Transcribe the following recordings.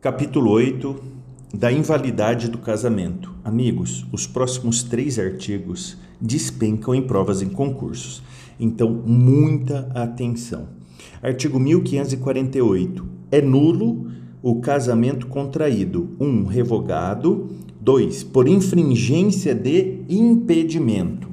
Capítulo 8 da invalidade do casamento. Amigos, os próximos três artigos despencam em provas em concursos. Então, muita atenção. Artigo 1548. É nulo o casamento contraído. 1. Um, revogado. 2. Por infringência de impedimento.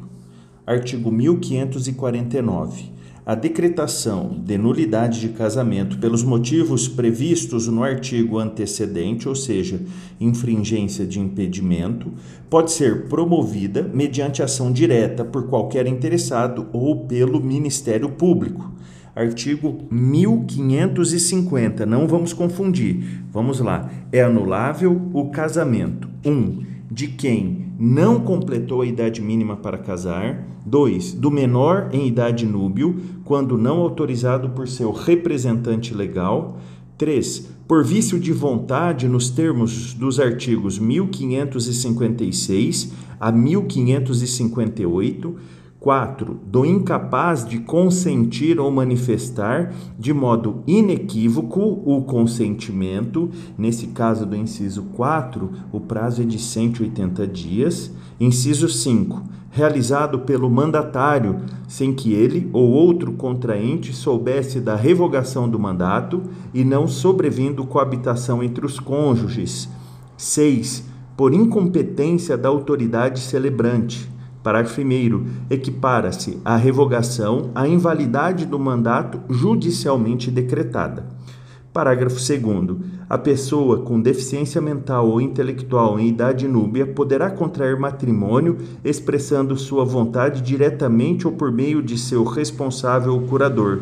Artigo 1549 a decretação de nulidade de casamento pelos motivos previstos no artigo antecedente, ou seja, infringência de impedimento, pode ser promovida mediante ação direta por qualquer interessado ou pelo Ministério Público. Artigo 1550, não vamos confundir. Vamos lá. É anulável o casamento. 1. Um, de quem não completou a idade mínima para casar. 2. Do menor em idade núbio, quando não autorizado por seu representante legal. 3. Por vício de vontade nos termos dos artigos 1556 a 1558 4. Do incapaz de consentir ou manifestar de modo inequívoco o consentimento, nesse caso do inciso 4, o prazo é de 180 dias. Inciso 5. Realizado pelo mandatário, sem que ele ou outro contraente soubesse da revogação do mandato e não sobrevindo coabitação entre os cônjuges. 6. Por incompetência da autoridade celebrante. Parágrafo 1. Equipara-se a revogação à invalidade do mandato judicialmente decretada. Parágrafo 2. A pessoa com deficiência mental ou intelectual em idade núbia poderá contrair matrimônio expressando sua vontade diretamente ou por meio de seu responsável ou curador.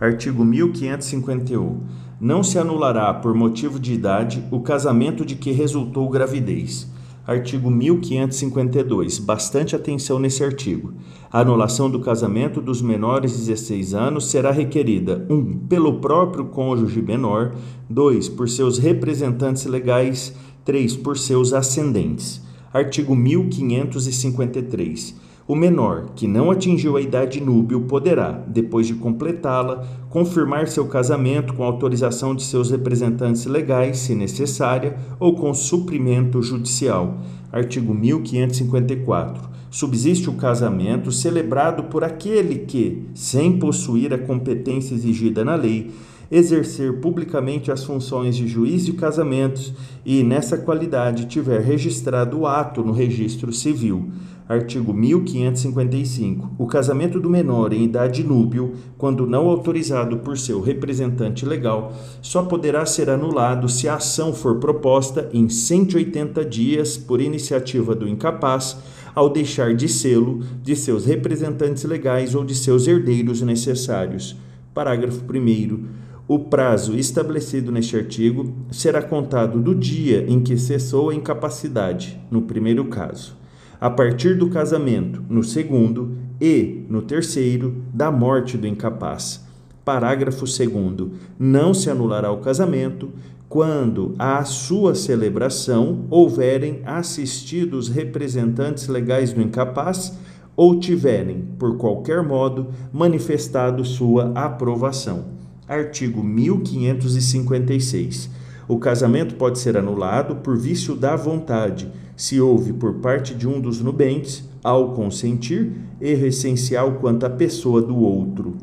Artigo 1551. Não se anulará, por motivo de idade, o casamento de que resultou gravidez Artigo 1552. Bastante atenção nesse artigo. A anulação do casamento dos menores de 16 anos será requerida 1. Um, pelo próprio cônjuge menor, 2. por seus representantes legais, 3. por seus ascendentes. Artigo 1553 o menor que não atingiu a idade núbil poderá, depois de completá-la, confirmar seu casamento com autorização de seus representantes legais, se necessária, ou com suprimento judicial. Artigo 1554. Subsiste o casamento celebrado por aquele que, sem possuir a competência exigida na lei, exercer publicamente as funções de juiz de casamentos e, nessa qualidade, tiver registrado o ato no registro civil. Artigo 1555. O casamento do menor em idade núbil, quando não autorizado por seu representante legal, só poderá ser anulado se a ação for proposta em 180 dias por iniciativa do incapaz, ao deixar de sê-lo de seus representantes legais ou de seus herdeiros necessários. Parágrafo 1 o prazo estabelecido neste artigo será contado do dia em que cessou a incapacidade, no primeiro caso, a partir do casamento, no segundo, e, no terceiro, da morte do incapaz. Parágrafo 2. Não se anulará o casamento quando à sua celebração houverem assistido os representantes legais do incapaz ou tiverem, por qualquer modo, manifestado sua aprovação artigo 1556. O casamento pode ser anulado por vício da vontade, se houve por parte de um dos nubentes, ao consentir, erro essencial quanto à pessoa do outro.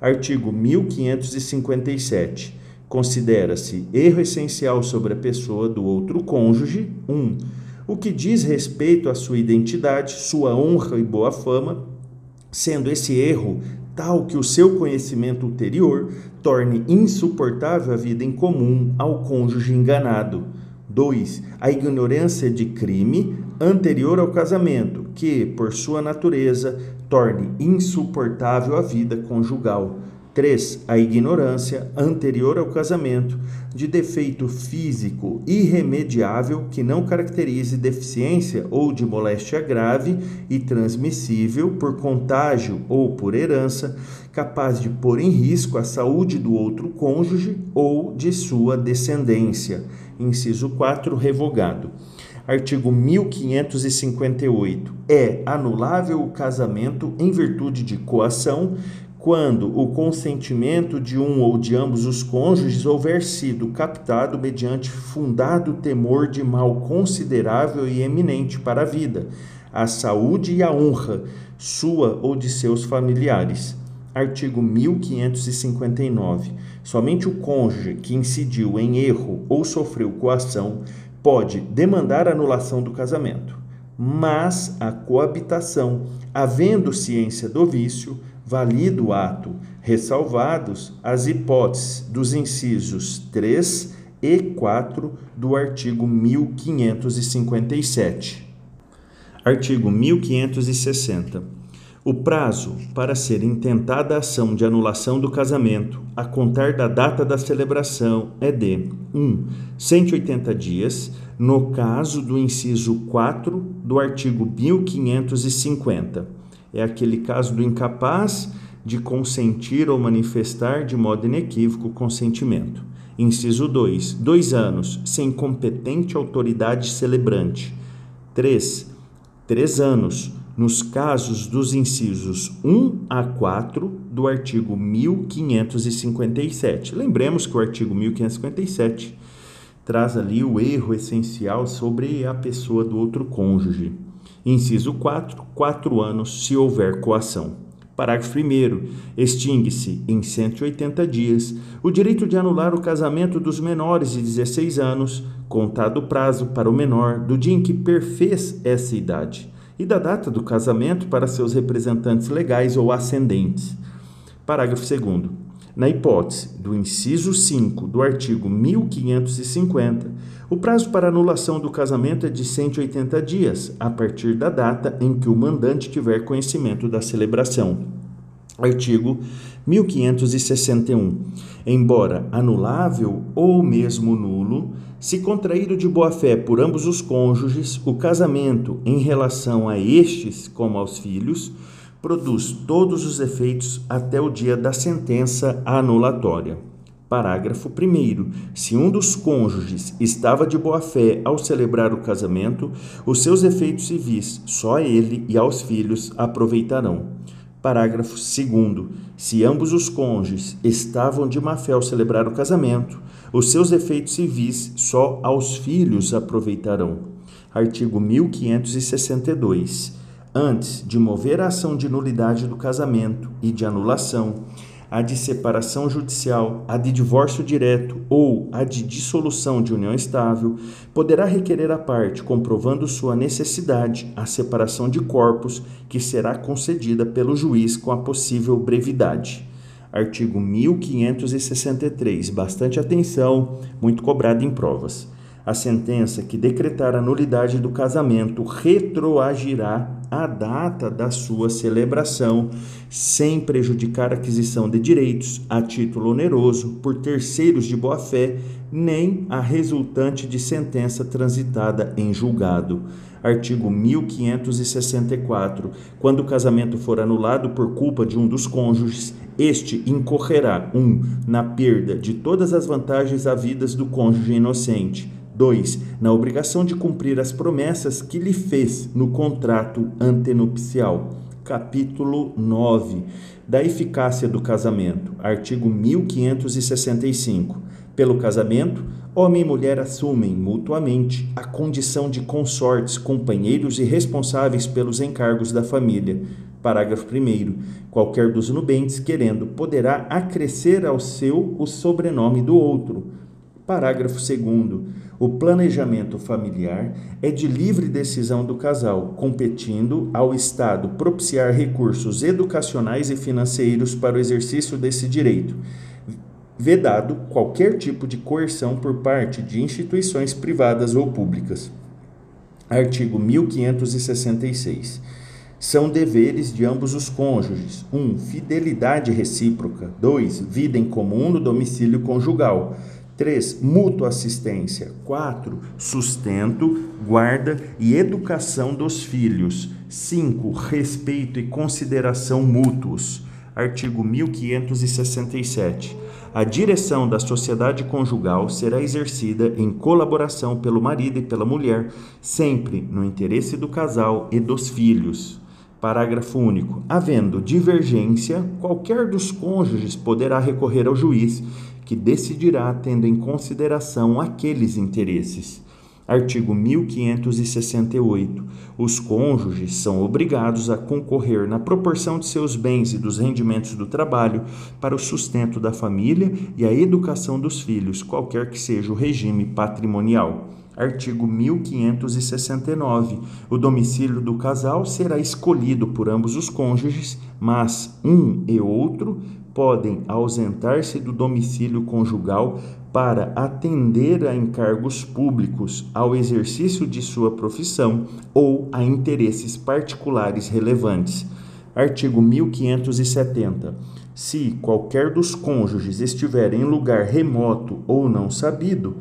Artigo 1557. Considera-se erro essencial sobre a pessoa do outro cônjuge 1. Um, o que diz respeito à sua identidade, sua honra e boa fama, sendo esse erro tal que o seu conhecimento ulterior torne insuportável a vida em comum ao cônjuge enganado. 2. A ignorância de crime anterior ao casamento, que, por sua natureza, torne insuportável a vida conjugal. 3. A ignorância anterior ao casamento de defeito físico irremediável que não caracterize deficiência ou de moléstia grave e transmissível por contágio ou por herança, capaz de pôr em risco a saúde do outro cônjuge ou de sua descendência. Inciso 4, revogado. Artigo 1558. É anulável o casamento em virtude de coação quando o consentimento de um ou de ambos os cônjuges houver sido captado mediante fundado temor de mal considerável e eminente para a vida, a saúde e a honra sua ou de seus familiares. Artigo 1559. Somente o cônjuge que incidiu em erro ou sofreu coação pode demandar anulação do casamento, mas a coabitação, havendo ciência do vício, valido o ato, ressalvados as hipóteses dos incisos 3 e 4 do artigo 1557. Artigo 1560. O prazo para ser intentada a ação de anulação do casamento, a contar da data da celebração, é de 1. Um, 180 dias, no caso do inciso 4 do artigo 1550 é aquele caso do incapaz de consentir ou manifestar de modo inequívoco o consentimento. Inciso 2. Dois anos sem competente autoridade celebrante. 3. Três anos nos casos dos incisos 1 a 4 do artigo 1557. Lembremos que o artigo 1557 traz ali o erro essencial sobre a pessoa do outro cônjuge. Inciso 4. Quatro anos se houver coação. Parágrafo 1. Extingue-se, em 180 dias, o direito de anular o casamento dos menores de 16 anos, contado o prazo para o menor do dia em que perfez essa idade, e da data do casamento para seus representantes legais ou ascendentes. Parágrafo 2. Na hipótese do inciso 5 do artigo 1550, o prazo para anulação do casamento é de 180 dias, a partir da data em que o mandante tiver conhecimento da celebração. Artigo 1561. Embora anulável ou mesmo nulo, se contraído de boa-fé por ambos os cônjuges, o casamento em relação a estes como aos filhos produz todos os efeitos até o dia da sentença anulatória. Parágrafo 1. Se um dos cônjuges estava de boa-fé ao celebrar o casamento, os seus efeitos civis só ele e aos filhos aproveitarão. Parágrafo 2. Se ambos os cônjuges estavam de má fé ao celebrar o casamento, os seus efeitos civis só aos filhos aproveitarão. Artigo 1562 antes de mover a ação de nulidade do casamento e de anulação, a de separação judicial, a de divórcio direto ou a de dissolução de união estável, poderá requerer a parte, comprovando sua necessidade, a separação de corpos, que será concedida pelo juiz com a possível brevidade. Artigo 1563. Bastante atenção, muito cobrado em provas. A sentença que decretar a nulidade do casamento retroagirá a data da sua celebração, sem prejudicar a aquisição de direitos a título oneroso por terceiros de boa-fé, nem a resultante de sentença transitada em julgado. Artigo 1564. Quando o casamento for anulado por culpa de um dos cônjuges, este incorrerá 1. Um, na perda de todas as vantagens havidas do cônjuge inocente 2. Na obrigação de cumprir as promessas que lhe fez no contrato antenupcial. Capítulo 9. Da eficácia do casamento. Artigo 1565. Pelo casamento, homem e mulher assumem mutuamente a condição de consortes, companheiros e responsáveis pelos encargos da família. Parágrafo 1. Qualquer dos nubentes, querendo, poderá acrescer ao seu o sobrenome do outro. Parágrafo 2. O planejamento familiar é de livre decisão do casal, competindo ao Estado propiciar recursos educacionais e financeiros para o exercício desse direito, vedado qualquer tipo de coerção por parte de instituições privadas ou públicas. Artigo 1566 são deveres de ambos os cônjuges: 1. Um, fidelidade recíproca. 2. Vida em comum no domicílio conjugal. 3. Mútua assistência. 4. Sustento, guarda e educação dos filhos. 5. Respeito e consideração mútuos. Artigo 1567. A direção da sociedade conjugal será exercida em colaboração pelo marido e pela mulher, sempre no interesse do casal e dos filhos. Parágrafo único. Havendo divergência, qualquer dos cônjuges poderá recorrer ao juiz, que decidirá tendo em consideração aqueles interesses. Artigo 1568. Os cônjuges são obrigados a concorrer na proporção de seus bens e dos rendimentos do trabalho para o sustento da família e a educação dos filhos, qualquer que seja o regime patrimonial. Artigo 1569. O domicílio do casal será escolhido por ambos os cônjuges, mas um e outro podem ausentar-se do domicílio conjugal para atender a encargos públicos, ao exercício de sua profissão ou a interesses particulares relevantes. Artigo 1570. Se qualquer dos cônjuges estiver em lugar remoto ou não sabido,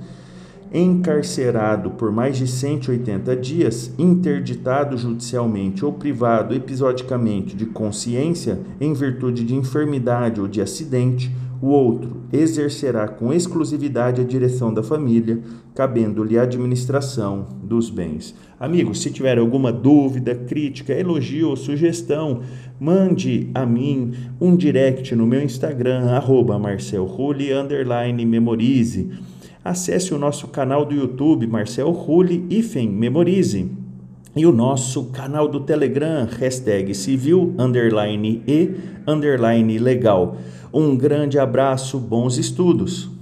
encarcerado por mais de 180 dias, interditado judicialmente ou privado episodicamente de consciência em virtude de enfermidade ou de acidente, o outro exercerá com exclusividade a direção da família, cabendo-lhe a administração dos bens. Amigos, se tiver alguma dúvida, crítica, elogio ou sugestão, mande a mim um direct no meu Instagram, arroba marcelrulli, memorize. Acesse o nosso canal do YouTube, Marcel Rulli, Ifen Memorize. E o nosso canal do Telegram, hashtag civil, underline e, underline legal. Um grande abraço, bons estudos!